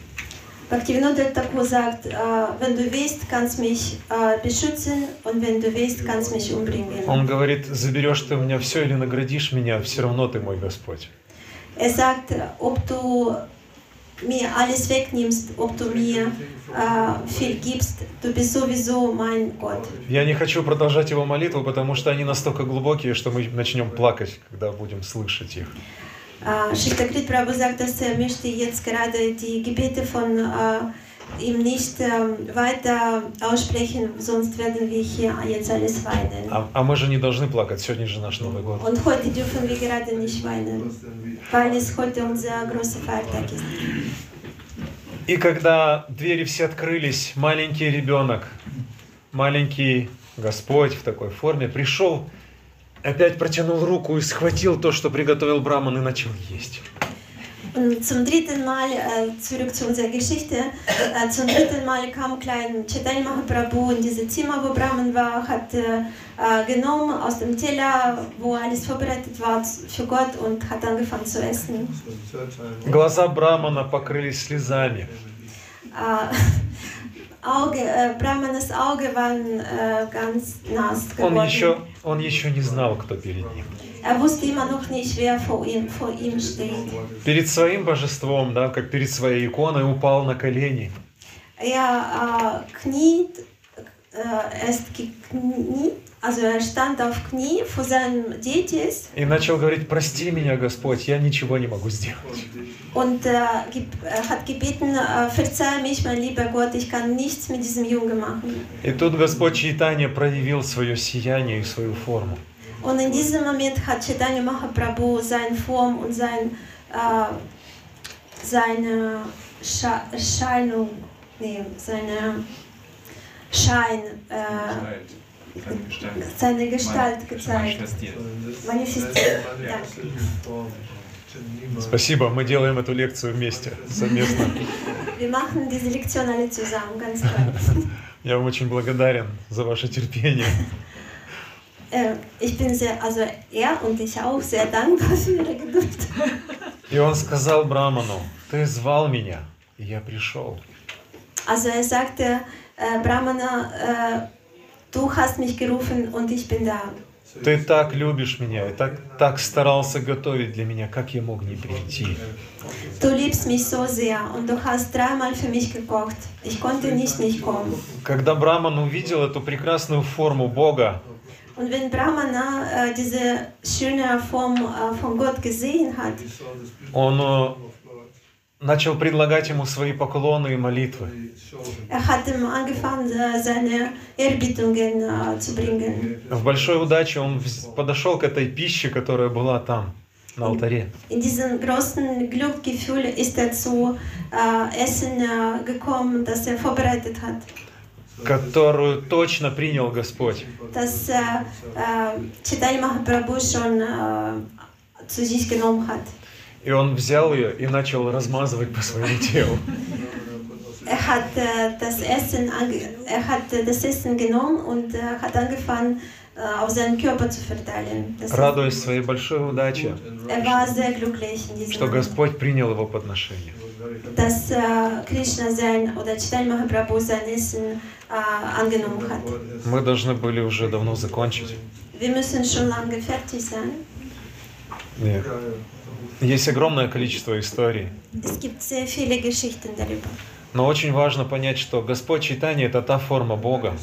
Bhaktivinoda Thakur sagt, äh, wenn du willst, kannst mich äh, beschützen und wenn du willst, kannst mich umbringen. Он говорит, заберешь ты у меня все или наградишь меня, все равно ты мой Господь. Er sagt, ob du mir alles wegnimmst, ob du mir äh, viel gibst, du bist sowieso mein Gott. Я не хочу продолжать его молитву, потому что они настолько глубокие, что мы начнем плакать, когда будем слышать их. Äh, Prabhu sagt, dass er möchte jetzt gerade die Gebete von äh, ihm nicht ähm, weiter aussprechen, sonst werden wir hier jetzt alles weinen. А, а мы же не должны плакать, сегодня же наш Новый год. Und heute dürfen wir gerade nicht weinen, weil es heute unser großer Feiertag ist. И когда двери все открылись, маленький ребенок, маленький Господь в такой форме пришел, опять протянул руку и схватил то, что приготовил Браман, и начал есть. Und zum dritten Mal, äh, zurück zu unserer Geschichte, äh, zum dritten Mal kam klein Chaitanya Mahaprabhu in dieses Zimmer, wo Brahman war, hat äh, äh, genommen aus dem Teller, wo alles vorbereitet war für Gott und hat angefangen zu essen. Глаза Брамана покрылись слезами. Äh, Auge, äh, Brahmanas Auge waren äh, ganz nass Он еще, он еще не знал, кто перед ним. Er wusste immer noch nicht, wer vor ihm, vor ihm steht. Перед своим божеством, да, как перед своей иконой, упал на колени. Er äh, kniet, äh, er ist gekniet, also er stand auf Knie vor seinem Deities И начал говорить, прости меня, Господь, я ничего не могу сделать. und äh, er hat gebeten, äh, verzeih mich, mein lieber Gott, ich kann nichts mit diesem Jungen machen. И тут Господь Чайтанья проявил свое сияние и свою форму. Und in diesem Moment hat Chaitanya Mahaprabhu seine Form und sein, äh, seine Scha Erscheinung, nee, seine Schein, äh, Seine Gestalt. gezeigt. Manifestiert. Спасибо, мы делаем эту лекцию вместе, совместно. Wir machen diese Lektion alle zusammen, ganz toll. Я вам очень благодарен за ваше терпение. äh, ich bin sehr, also er und ich auch sehr dankbar für ihre Geduld. И он сказал Браману, ты звал меня, и я пришел. Also er sagte, äh, Brahmana, äh, du hast mich gerufen und ich bin da. Ты так любишь меня и так, так старался готовить для меня, как я мог не прийти. Du liebst mich so sehr und du hast dreimal für mich gekocht. Ich konnte nicht nicht kommen. Когда Браман увидел эту прекрасную форму Бога, Und wenn Brahmana äh, diese schöne Form äh, von Gott gesehen hat, он э, начал предлагать ему свои поклоны и молитвы. er äh, äh. В большой удаче он подошел к этой пище, которая была там, на алтаре. In diesem großen Glücksgefühl ist er zu äh, Essen äh, gekommen, das er vorbereitet hat. которую точно принял Господь. Das äh, äh, schon äh, zu sich genommen hat. И он взял ее и начал размазывать по своему телу. Er hat äh, das Essen, er hat äh, das Essen genommen und äh, hat angefangen, äh, auf seinen Körper zu verteilen. Das радуясь своей большой удаче, er war sehr glücklich in что Господь принял его подношение. dass äh, Krishna sein oder Chaitanya Mahaprabhu sein Essen äh, angenommen hat. Мы должны были уже давно закончить. Wir müssen schon lange fertig sein. Нет. Есть огромное количество историй. Но очень важно понять, что Господь Читание это та форма Бога,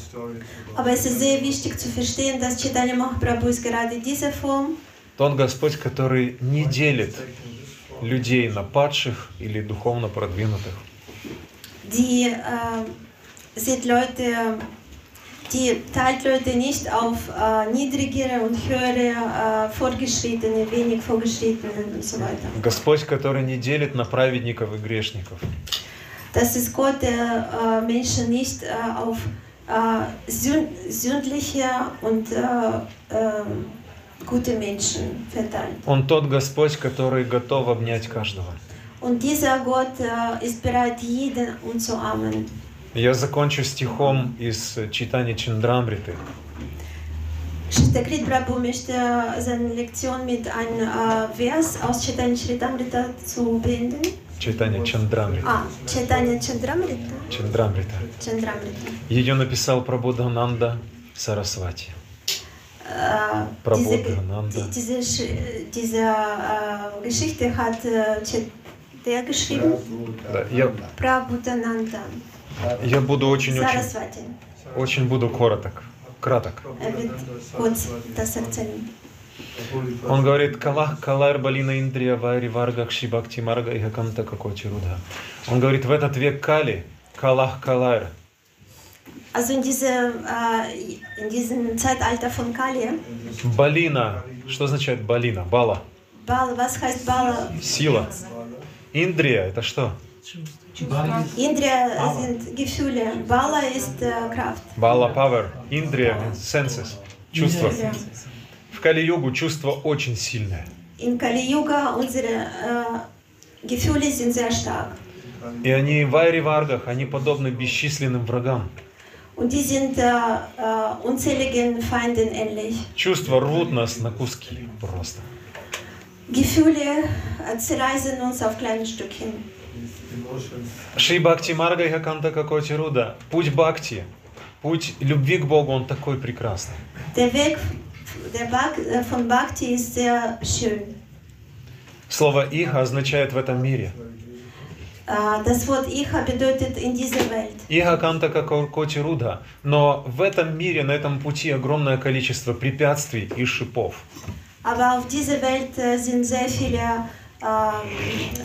Aber es ist sehr wichtig zu verstehen, dass Chaitanya Mahaprabhu ist gerade diese Form, тот Господь, который не делит людей на падших или духовно продвинутых. die äh, sieht Leute, die teilt Leute nicht auf äh, niedrigere und höhere, äh, fortgeschrittene, wenig fortgeschrittene und so weiter. Господь, который не делит на праведников и грешников. Das ist Gott, der äh, Menschen nicht äh, auf äh, sünd, sündliche und äh, äh, gute Menschen verteilt. Он тот Господь, который готов обнять каждого. Und dieser Gott äh, ist bereit, jeden umzuarmen. Я закончу стихом из читания Чандрамриты. Shastakrit Prabhu möchte seine Lektion mit einem äh, Vers aus Chaitanya Charitamrita zu beenden. Читание Чандрамриты. А, Chaitanya Chandramrita. Чандрамрита. Chandramrita. Ее написал Прабодхананда Сарасвати. Äh, Prabodha diese, diese äh, Geschichte hat äh, der geschrieben? Да, я, Prabhudananda. Я буду очень-очень очень буду короток. Краток. Erzählen. Он говорит, Калах Калар Балина Индрия Вайри Варга Кшибакти Марга и Хакамта Какочи Рudha. Он говорит, в этот век Кали, Калах Калар, Also in, diese, äh, in diesem Zeitalter von Kali, Балина, что означает Балина? Бала. Bal, was heißt Bala? Сила. Индрия, это что? Indriya sind Gefühle, Bala ist äh, Kraft. Бала Power, Индрия, Senses, чувства. Ja. В Кали-югу чувство очень сильное. In Kali Yuga unsere äh, Gefühle sind sehr stark. И они в Айри-Варгах, они подобны бесчисленным врагам. Und die sind äh, äh, unzähligen Feinden ähnlich. Чувства рвут нас на куски просто. Gefühle äh, zerreißen uns auf kleine Stückchen. Шри Бхакти Марга Хаканта Какоти Руда. Путь Бхакти, путь любви к Богу, он такой прекрасный. Der Weg der Bhak von Bhakti ist sehr schön. Слово «иха» означает «в этом мире». Äh, das Wort Icha bedeutet in dieser Welt. Иха Канта Какоти Руда. Но в этом мире, на этом пути огромное количество препятствий и шипов. Aber auf dieser Welt sind sehr viele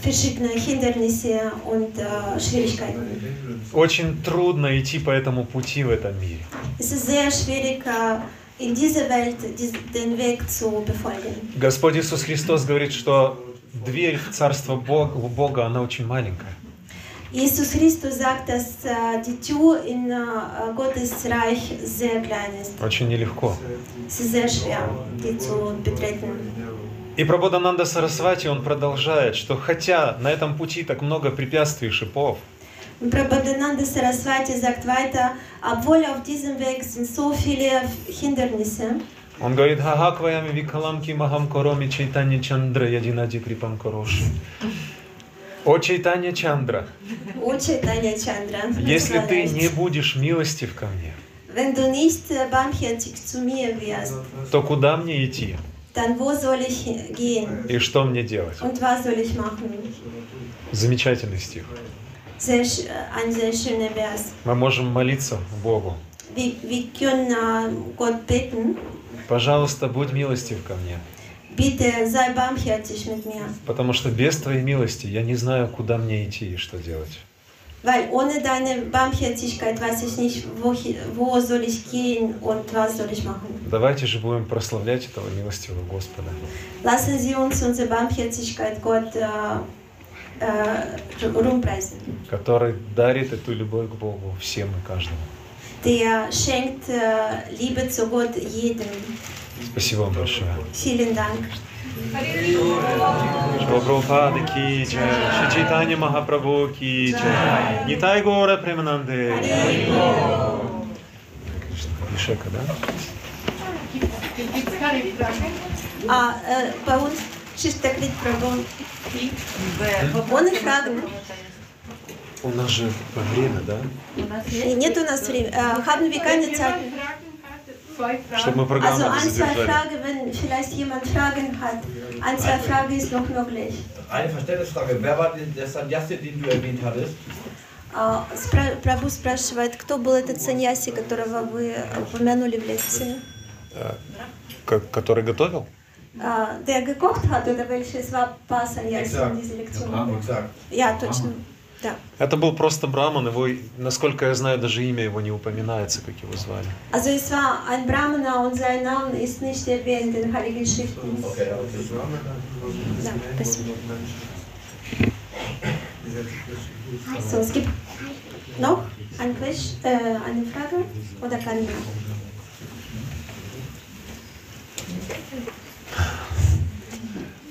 verschiedene Hindernisse und äh, Schwierigkeiten. Очень трудно идти по этому пути в этом мире. Es ist sehr schwierig, äh, in dieser Welt dies, den Weg zu befolgen. Господь Иисус Христос говорит, что дверь в Царство Бога, у Бога, она очень маленькая. Jesus Christus sagt, dass äh, die Tür in äh, Gottes Reich sehr klein ist. Очень нелегко. Es ist sehr schwer, die zu betreten. И Прабодананда Сарасвати, он продолжает, что хотя на этом пути так много препятствий и шипов, Prabhupada Saraswati sagt weiter, obwohl auf diesem Weg sind so viele Hindernisse, он говорит, «Хага кваями викаламки махам короми чайтанья чандра ядинади крипам короши». О Чайтанья Чандра, O Chaitanya Chandra, если ты не будешь милостив ко мне, wenn du nicht äh, barmherzig zu mir wirst, то куда мне идти dann wo soll ich gehen и что мне делать? und was soll ich machen? Замечательный стих. Sehr, ein sehr schöner Vers. Мы можем молиться Богу. Wir, wir können äh, Gott beten, Пожалуйста, будь милостив ко мне, bitte sei barmherzig mit mir, потому что без Твоей милости я не знаю, куда мне идти и что делать. Weil ohne deine Barmherzigkeit weiß ich nicht, wo, wo soll ich gehen und was soll ich machen. Давайте же будем прославлять этого милостивого Господа. Lassen Sie uns unsere Barmherzigkeit Gott äh, äh, rumpreisen. который дарит эту любовь к Богу всем и каждому. Der schenkt äh, Liebe zu Gott jedem. Спасибо вам большое. Vielen Dank. Прабхупада ки джай, Шри Чайтанья Махапрабху ки джай, Нитай Гора Премананде. Ишека, да? А äh, bei uns Schichtakrit Prabhu. Ohne Fragen. У нас же время, да? Нет у нас времени. Äh, haben wir keine Zeit. Чтобы мы Also программу ein, zwei задержали. Fragen, wenn vielleicht jemand Fragen hat. Ein, zwei Fragen ist noch möglich. Eine Verständnisfrage. Wer war denn der Sannyasi, den du erwähnt hattest? А, спра- Прабhu спрашивает, кто был этот саньяси, которого вы упомянули в лекции? Который готовил? А, Der gekocht hat oder welches war ein paar Sannyasi in dieser Lektion? Exakt. Ja, точно. Да. Это был просто Браман, его, насколько я знаю, даже имя его не упоминается, как его звали. Also es war ein Brahmana und sein Name ist nicht erwähnt in den Heiligen Schriften. Okay, okay. Ja, спасибо. So, es gibt noch ein Quiz, äh, eine Frage oder keine mehr?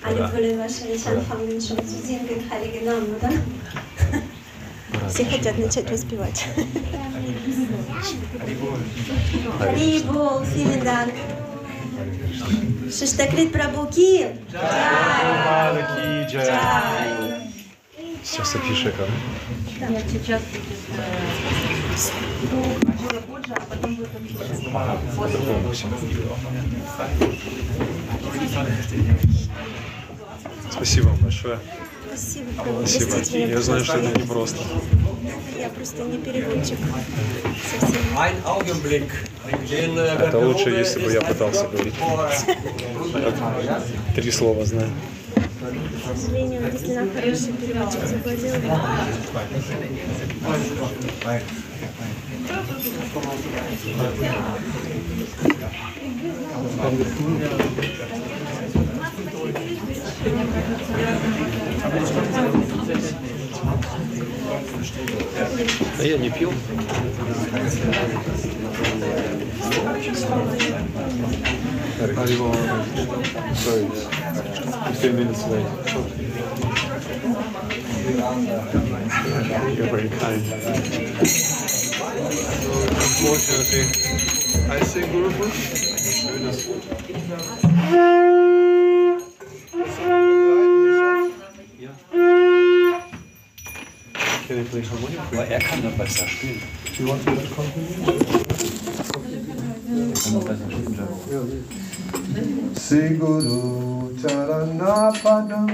Alle wollen wahrscheinlich anfangen schon zu singen, heilige Namen, oder? Все хотят начать воспевать. Харибол, vielen Dank. Шиштакрит Прабуки. Прабхупада ки джай. Джай. Сейчас Апишека. Нет, сейчас будет Пуджа, а потом будет Абхишек. Спасибо вам большое. Спасибо. Спасибо. Меня, Я знаю, что это пожалуйста. непросто. Я просто не переводчик. Совсем. Äh, Это лучше, если бы я пытался говорить. Три слова знаю. К сожалению, действительно хороший переводчик завладел. Да я не пил. Arrivo, sorry, 15 minutes late. You're very kind. Unfortunately, I sing Guru Ich habe übrigens schon Monitor, er kann dann besser spielen. Do you want to continue? Siguru Charanapadma